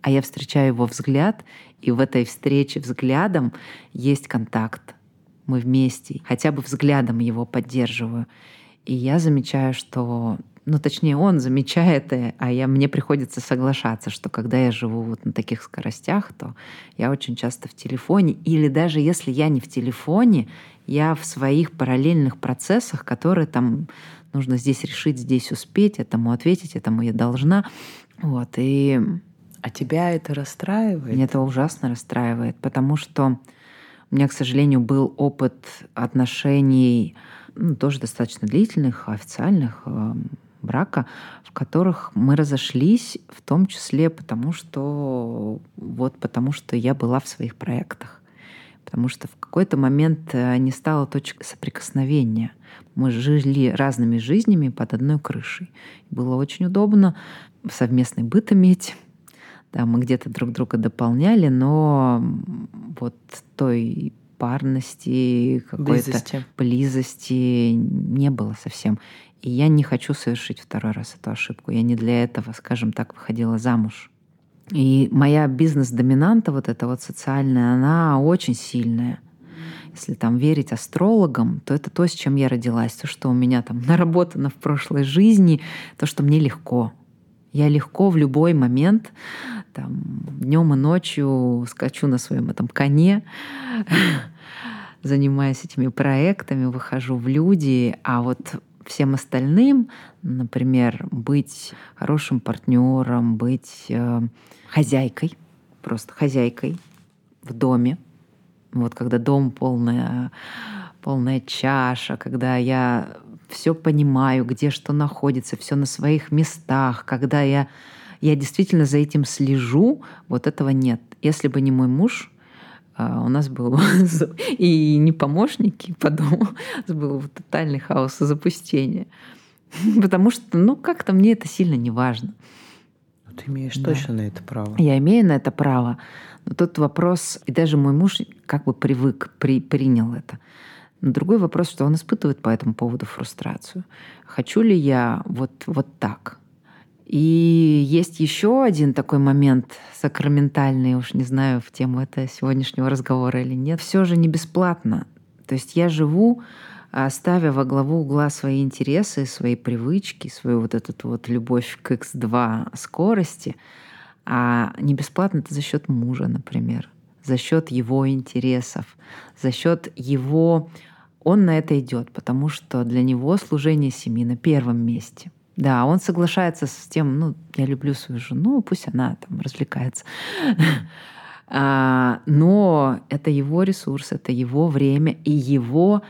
А я встречаю его взгляд, и в этой встрече взглядом есть контакт мы вместе, хотя бы взглядом его поддерживаю. И я замечаю, что ну, точнее, он замечает, э, а я, мне приходится соглашаться, что когда я живу вот на таких скоростях, то я очень часто в телефоне, или даже если я не в телефоне, я в своих параллельных процессах, которые там нужно здесь решить, здесь успеть, этому ответить, этому я должна. Вот, и... А тебя это расстраивает? Меня это ужасно расстраивает, потому что у меня, к сожалению, был опыт отношений ну, тоже достаточно длительных, официальных, э, брака, в которых мы разошлись, в том числе потому, что вот потому что я была в своих проектах. Потому что в какой-то момент э, не стало точкой соприкосновения. Мы жили разными жизнями под одной крышей. Было очень удобно совместный быт иметь, да, мы где-то друг друга дополняли, но вот той парности, какой-то близости. близости не было совсем. И я не хочу совершить второй раз эту ошибку. Я не для этого, скажем так, выходила замуж. И моя бизнес-доминанта, вот эта вот социальная, она очень сильная. если там верить астрологам, то это то, с чем я родилась, то, что у меня там *laughs* наработано в прошлой жизни, то, что мне легко. Я легко в любой момент, там, днем и ночью скачу на своем этом коне, занимаюсь этими проектами, выхожу в люди, а вот всем остальным, например, быть хорошим партнером, быть э, хозяйкой, просто хозяйкой в доме. Вот когда дом полная, полная чаша, когда я все понимаю, где что находится, все на своих местах, когда я, я действительно за этим слежу, вот этого нет. Если бы не мой муж, а, у нас был *laughs* и не помощники *laughs* по дому, у нас был тотальный хаос и запустение. *laughs* Потому что, ну, как-то мне это сильно не важно. Ну, ты имеешь да. точно на это право. Я имею на это право. Но тут вопрос, и даже мой муж как бы привык, при, принял это. Другой вопрос, что он испытывает по этому поводу фрустрацию. Хочу ли я вот, вот так? И есть еще один такой момент сакраментальный, уж не знаю, в тему этого сегодняшнего разговора или нет. Все же не бесплатно. То есть я живу, а, ставя во главу угла свои интересы, свои привычки, свою вот эту вот любовь к X2 скорости, а не бесплатно это за счет мужа, например, за счет его интересов, за счет его... Он на это идет, потому что для него служение семьи на первом месте — да, он соглашается с тем, ну, я люблю свою жену, пусть она там развлекается. *laughs* А, но это его ресурс, это его время и его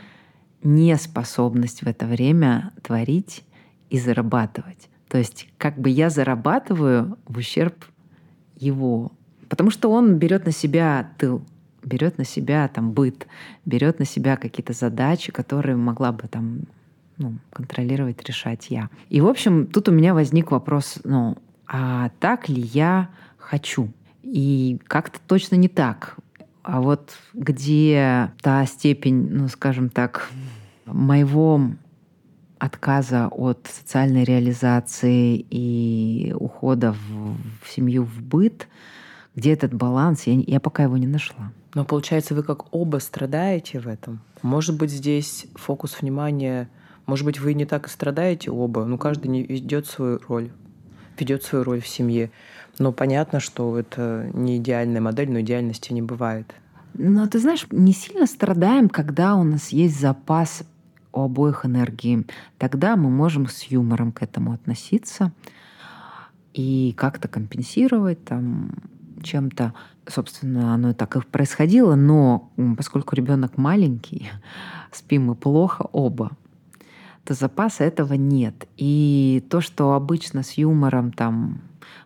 неспособность в это время творить и зарабатывать. То есть как бы я зарабатываю в ущерб его. Потому что он берет на себя тыл, берет на себя там быт, берет на себя какие-то задачи, которые могла бы там ну, контролировать, решать я. И, в общем, тут у меня возник вопрос, ну, а так ли я хочу? И как-то точно не так. А вот где та степень, ну, скажем так, моего отказа от социальной реализации и ухода в, в семью, в быт, где этот баланс, я, я пока его не нашла. Но получается, вы как оба страдаете в этом. Может быть, здесь фокус внимания может быть, вы не так и страдаете оба, но каждый не ведет свою роль, ведет свою роль в семье. Но понятно, что это не идеальная модель, но идеальности не бывает. Но ты знаешь, не сильно страдаем, когда у нас есть запас у обоих энергии. Тогда мы можем с юмором к этому относиться и как-то компенсировать там чем-то. Собственно, оно так и происходило, но поскольку ребенок маленький, *laughs* спим мы плохо оба то запаса этого нет. И то, что обычно с юмором там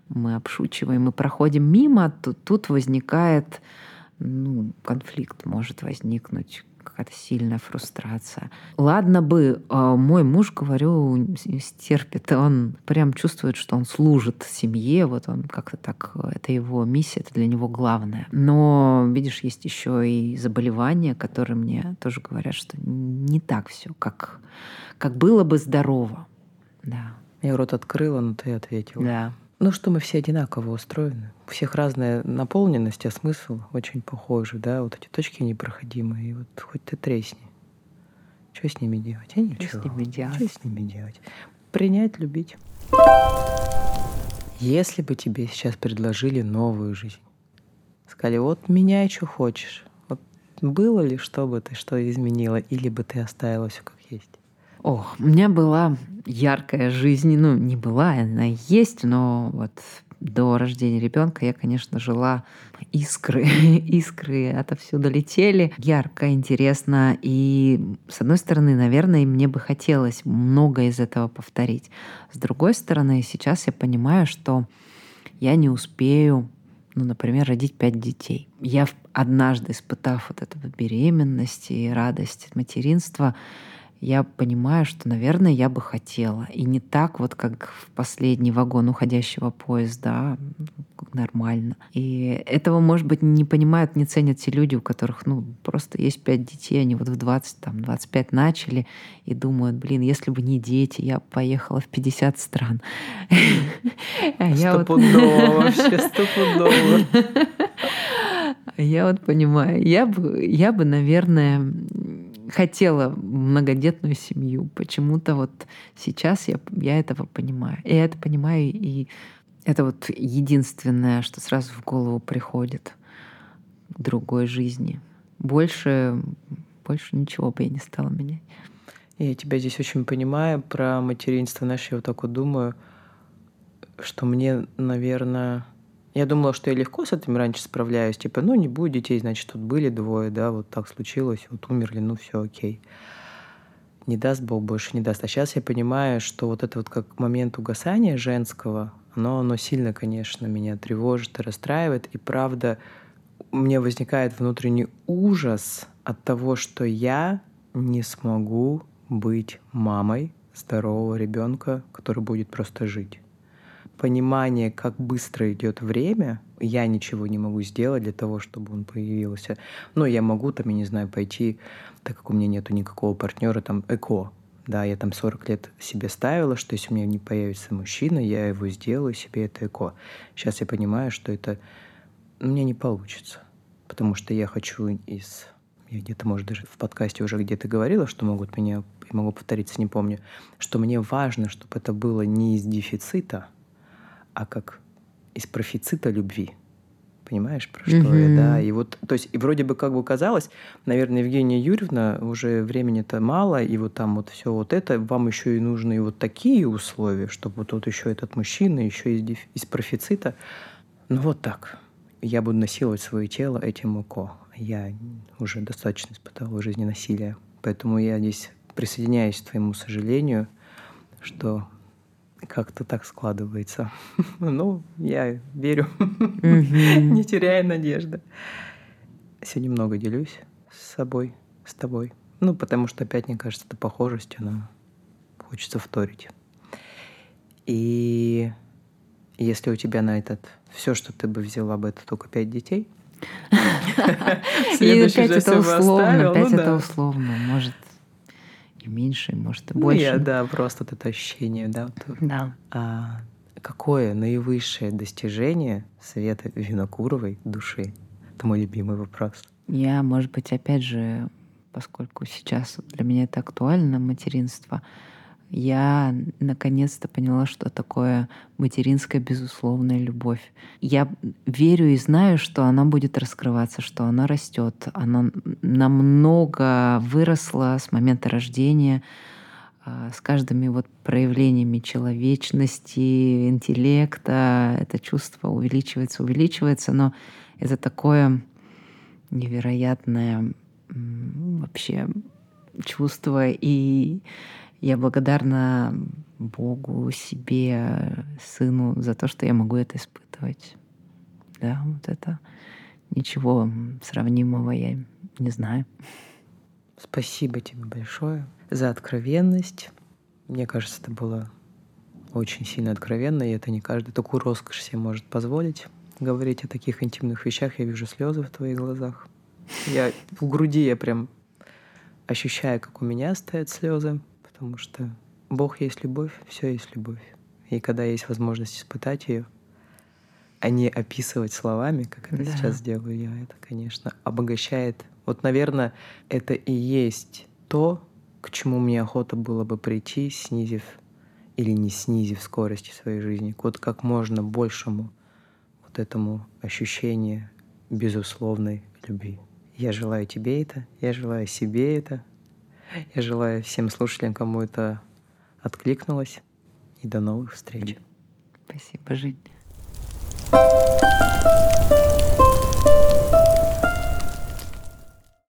мы обшучиваем и проходим мимо, то тут возникает ну, конфликт может возникнуть какая-то сильная фрустрация. Ладно бы, а, мой муж, говорю, стерпит, он прям чувствует, что он служит семье, вот он как-то так, это его миссия, это для него главное. Но, видишь, есть еще и заболевания, которые мне тоже говорят, что не так все, как, как было бы здорово. Да. Я рот открыла, но ты ответила. Да. Ну что, мы все одинаково устроены. У всех разная наполненность, а смысл очень похожий, да, вот эти точки непроходимые, и вот хоть ты тресни. Что с ними делать? А ничего. Что с ними делать? Что с ними делать? Принять, любить. Если бы тебе сейчас предложили новую жизнь, сказали, вот меняй, что хочешь. Вот было ли, что бы ты, что изменила, или бы ты оставила все как? Ох, у меня была яркая жизнь, ну не была, она есть, но вот до рождения ребенка я, конечно, жила искры, *laughs* искры отовсюду летели. Ярко, интересно. И, с одной стороны, наверное, мне бы хотелось много из этого повторить. С другой стороны, сейчас я понимаю, что я не успею ну, например, родить пять детей. Я однажды, испытав вот эту беременность и радость материнства, я понимаю, что, наверное, я бы хотела. И не так вот, как в последний вагон уходящего поезда, нормально. И этого, может быть, не понимают, не ценят те люди, у которых, ну, просто есть пять детей, они вот в 20, там, 25 начали и думают, блин, если бы не дети, я поехала в 50 стран. *laughs* Стопудово, *laughs* вообще стопудово. Я вот понимаю. Я бы, я бы, наверное, хотела многодетную семью. Почему-то вот сейчас я, я этого понимаю. Я это понимаю, и это вот единственное, что сразу в голову приходит другой жизни. Больше, больше ничего бы я не стала менять. Я тебя здесь очень понимаю про материнство. Знаешь, я вот так вот думаю, что мне, наверное... Я думала, что я легко с этим раньше справляюсь. Типа, ну, не будет детей, значит, тут были двое, да, вот так случилось, вот умерли, ну, все окей. Не даст Бог больше, не даст. А сейчас я понимаю, что вот это вот как момент угасания женского, оно, оно сильно, конечно, меня тревожит и расстраивает. И правда, мне возникает внутренний ужас от того, что я не смогу быть мамой здорового ребенка, который будет просто жить. Понимание, как быстро идет время, я ничего не могу сделать для того, чтобы он появился. Но я могу там, я не знаю, пойти, так как у меня нету никакого партнера, там, эко. Да, я там 40 лет себе ставила, что если у меня не появится мужчина, я его сделаю себе это эко. Сейчас я понимаю, что это меня не получится. Потому что я хочу из я где-то, может, даже в подкасте уже где-то говорила, что могут меня, могу повториться, не помню, что мне важно, чтобы это было не из дефицита, а как из профицита любви. Понимаешь, про что mm-hmm. я, да? И вот, то есть, и вроде бы как бы казалось, наверное, Евгения Юрьевна, уже времени-то мало, и вот там вот все вот это, вам еще и нужны вот такие условия, чтобы вот тут еще этот мужчина, еще из, из профицита. Ну вот так. Я буду насиловать свое тело этим УКО я уже достаточно испытал в жизни насилия. Поэтому я здесь присоединяюсь к твоему сожалению, что как-то так складывается. *laughs* ну, я верю, *laughs* не теряя надежды. Сегодня много делюсь с собой, с тобой. Ну, потому что опять, мне кажется, эта похожесть, она хочется вторить. И если у тебя на этот все, что ты бы взяла бы, это только пять детей *laughs* — и опять это условно, опять ну это условно. Может, и меньше, может, и больше. Ну, я, да, просто вот это ощущение, да. Да. А, какое наивысшее достижение Света Винокуровой души? Это мой любимый вопрос. Я, может быть, опять же, поскольку сейчас для меня это актуально, материнство, я наконец-то поняла, что такое материнская безусловная любовь. Я верю и знаю, что она будет раскрываться, что она растет. Она намного выросла с момента рождения, а, с каждыми вот проявлениями человечности, интеллекта. Это чувство увеличивается, увеличивается, но это такое невероятное вообще чувство и я благодарна Богу, себе, сыну за то, что я могу это испытывать. Да, вот это ничего сравнимого я не знаю. Спасибо тебе большое за откровенность. Мне кажется, это было очень сильно откровенно, и это не каждый такую роскошь себе может позволить. Говорить о таких интимных вещах, я вижу слезы в твоих глазах. Я в груди я прям ощущаю, как у меня стоят слезы потому что Бог есть любовь, все есть любовь. И когда есть возможность испытать ее, а не описывать словами, как это да. сейчас делаю я, это, конечно, обогащает. Вот, наверное, это и есть то, к чему мне охота было бы прийти, снизив или не снизив скорости своей жизни, к вот как можно большему вот этому ощущению безусловной любви. Я желаю тебе это, я желаю себе это, я желаю всем слушателям, кому это откликнулось. И до новых встреч. Спасибо, Жень.